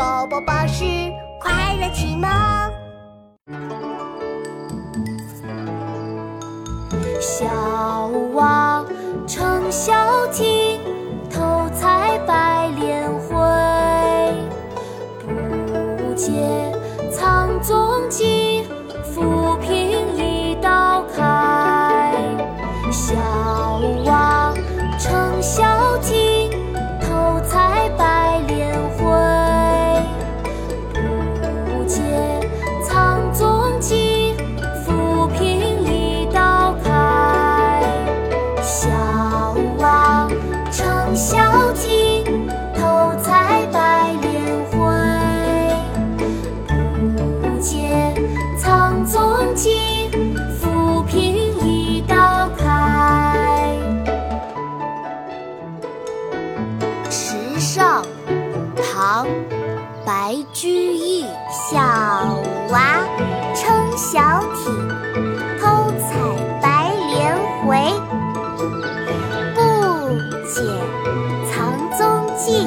宝宝巴士快乐启蒙。小娃撑小艇，偷采白莲回。不解藏踪迹，上，唐，白居易。小娃撑小艇，偷采白莲回。不解藏踪迹，